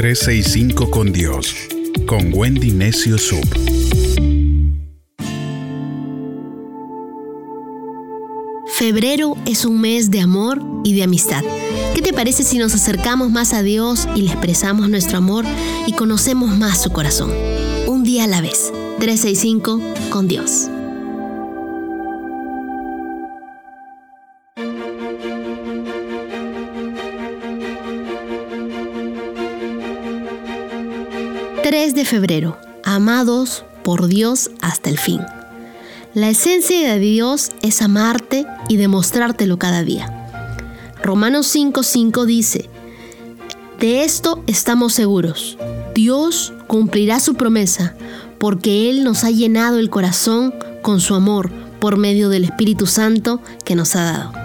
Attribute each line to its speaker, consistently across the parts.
Speaker 1: 365 con Dios, con Wendy Necio Sub.
Speaker 2: Febrero es un mes de amor y de amistad. ¿Qué te parece si nos acercamos más a Dios y le expresamos nuestro amor y conocemos más su corazón? Un día a la vez. 365 con Dios. ...3 de febrero... ...amados por Dios hasta el fin... La esencia de Dios es amarte y demostrártelo cada día. Romanos 5:5 dice, De esto estamos seguros, Dios cumplirá su promesa, porque Él nos ha llenado el corazón con su amor por medio del Espíritu Santo que nos ha dado.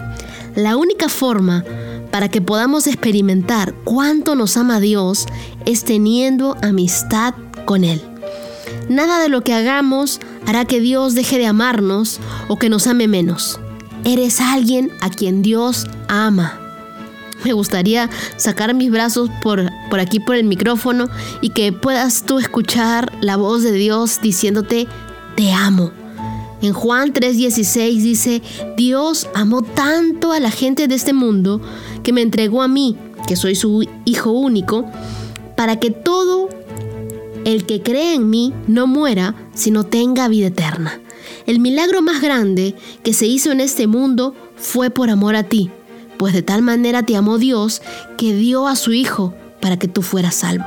Speaker 2: La única forma para que podamos experimentar cuánto nos ama Dios es teniendo amistad con Él. Nada de lo que hagamos hará que Dios deje de amarnos o que nos ame menos. Eres alguien a quien Dios ama. Me gustaría sacar mis brazos por, por aquí por el micrófono y que puedas tú escuchar la voz de Dios diciéndote, te amo. En Juan 3:16 dice, Dios amó tanto a la gente de este mundo que me entregó a mí, que soy su Hijo único, para que todo el que cree en mí no muera, sino tenga vida eterna. El milagro más grande que se hizo en este mundo fue por amor a ti, pues de tal manera te amó Dios que dio a su Hijo para que tú fueras salvo.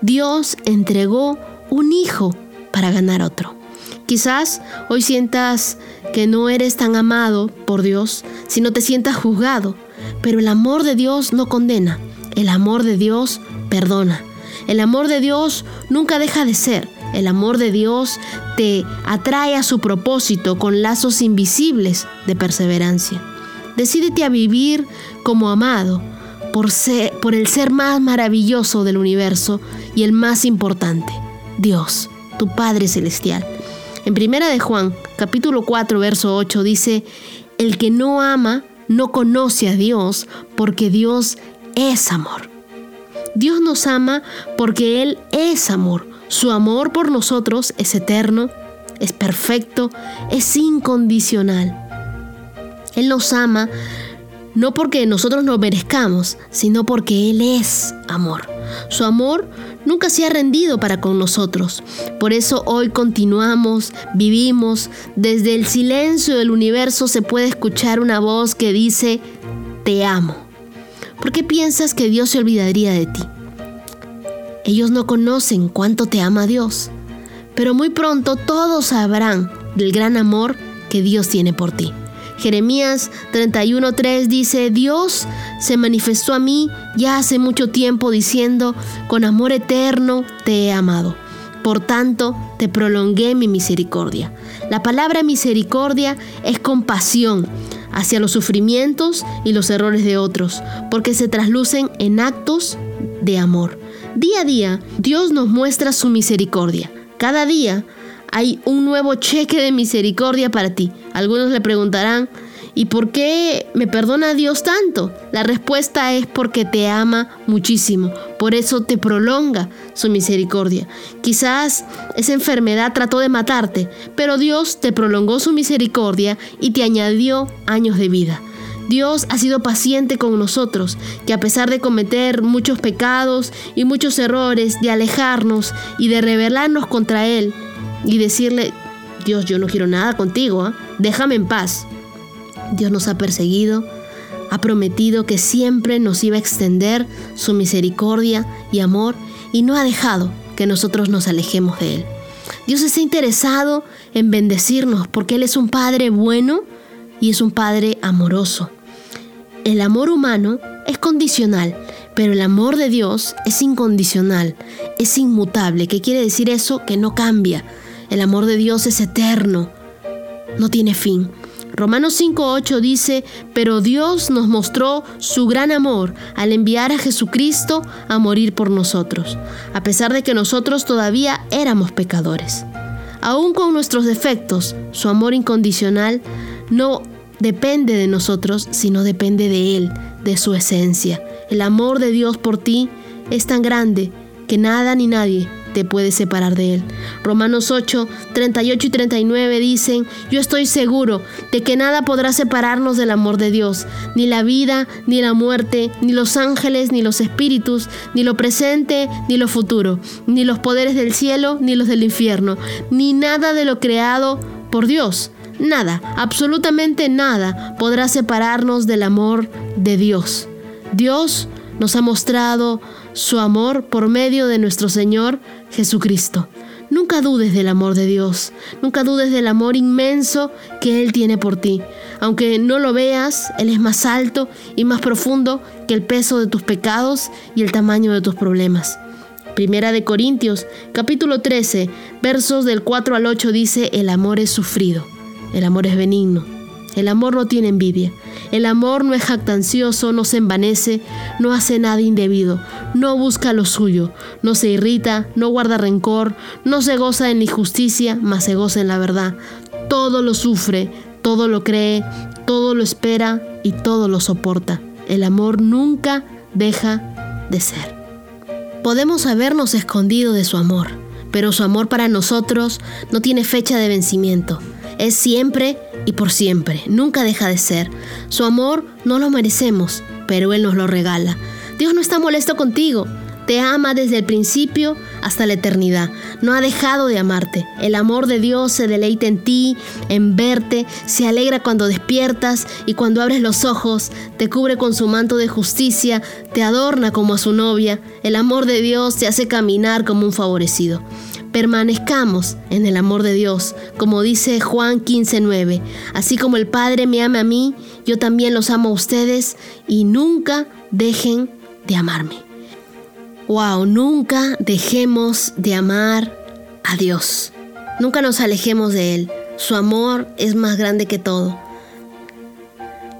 Speaker 2: Dios entregó un Hijo para ganar otro. Quizás hoy sientas que no eres tan amado por Dios, sino te sientas juzgado, pero el amor de Dios no condena, el amor de Dios perdona. El amor de Dios nunca deja de ser. El amor de Dios te atrae a su propósito con lazos invisibles de perseverancia. Decídete a vivir como amado por, por el ser más maravilloso del universo y el más importante, Dios, tu Padre Celestial. En primera de Juan, capítulo 4, verso 8 dice, el que no ama no conoce a Dios porque Dios es amor. Dios nos ama porque Él es amor. Su amor por nosotros es eterno, es perfecto, es incondicional. Él nos ama no porque nosotros lo merezcamos, sino porque Él es amor. Su amor nunca se ha rendido para con nosotros. Por eso hoy continuamos, vivimos. Desde el silencio del universo se puede escuchar una voz que dice, te amo. ¿Por qué piensas que Dios se olvidaría de ti? Ellos no conocen cuánto te ama Dios, pero muy pronto todos sabrán del gran amor que Dios tiene por ti. Jeremías 31:3 dice, Dios se manifestó a mí ya hace mucho tiempo diciendo, con amor eterno te he amado. Por tanto, te prolongué mi misericordia. La palabra misericordia es compasión, hacia los sufrimientos y los errores de otros, porque se traslucen en actos de amor. Día a día, Dios nos muestra su misericordia. Cada día hay un nuevo cheque de misericordia para ti. Algunos le preguntarán, ¿Y por qué me perdona Dios tanto? La respuesta es porque te ama muchísimo, por eso te prolonga su misericordia. Quizás esa enfermedad trató de matarte, pero Dios te prolongó su misericordia y te añadió años de vida. Dios ha sido paciente con nosotros, que a pesar de cometer muchos pecados y muchos errores, de alejarnos y de rebelarnos contra Él y decirle, Dios, yo no quiero nada contigo, ¿ah? déjame en paz. Dios nos ha perseguido, ha prometido que siempre nos iba a extender su misericordia y amor y no ha dejado que nosotros nos alejemos de Él. Dios está interesado en bendecirnos porque Él es un Padre bueno y es un Padre amoroso. El amor humano es condicional, pero el amor de Dios es incondicional, es inmutable. ¿Qué quiere decir eso? Que no cambia. El amor de Dios es eterno, no tiene fin. Romanos 5.8 dice, pero Dios nos mostró su gran amor al enviar a Jesucristo a morir por nosotros, a pesar de que nosotros todavía éramos pecadores. Aún con nuestros defectos, su amor incondicional no depende de nosotros, sino depende de Él, de su esencia. El amor de Dios por ti es tan grande que nada ni nadie te puede separar de Él. Romanos 8, 38 y 39 dicen, yo estoy seguro de que nada podrá separarnos del amor de Dios, ni la vida, ni la muerte, ni los ángeles, ni los espíritus, ni lo presente, ni lo futuro, ni los poderes del cielo, ni los del infierno, ni nada de lo creado por Dios. Nada, absolutamente nada podrá separarnos del amor de Dios. Dios nos ha mostrado su amor por medio de nuestro Señor Jesucristo. Nunca dudes del amor de Dios, nunca dudes del amor inmenso que Él tiene por ti. Aunque no lo veas, Él es más alto y más profundo que el peso de tus pecados y el tamaño de tus problemas. Primera de Corintios, capítulo 13, versos del 4 al 8 dice, el amor es sufrido, el amor es benigno, el amor no tiene envidia. El amor no es jactancioso, no se envanece, no hace nada indebido, no busca lo suyo, no se irrita, no guarda rencor, no se goza en injusticia, mas se goza en la verdad. Todo lo sufre, todo lo cree, todo lo espera y todo lo soporta. El amor nunca deja de ser. Podemos habernos escondido de su amor, pero su amor para nosotros no tiene fecha de vencimiento. Es siempre y por siempre, nunca deja de ser. Su amor no lo merecemos, pero Él nos lo regala. Dios no está molesto contigo, te ama desde el principio hasta la eternidad. No ha dejado de amarte. El amor de Dios se deleita en ti, en verte, se alegra cuando despiertas y cuando abres los ojos, te cubre con su manto de justicia, te adorna como a su novia. El amor de Dios te hace caminar como un favorecido. Permanezcamos en el amor de Dios, como dice Juan 15:9. Así como el Padre me ama a mí, yo también los amo a ustedes y nunca dejen de amarme. Wow, nunca dejemos de amar a Dios. Nunca nos alejemos de Él. Su amor es más grande que todo.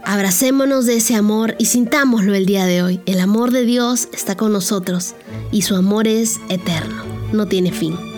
Speaker 2: Abracémonos de ese amor y sintámoslo el día de hoy. El amor de Dios está con nosotros y su amor es eterno, no tiene fin.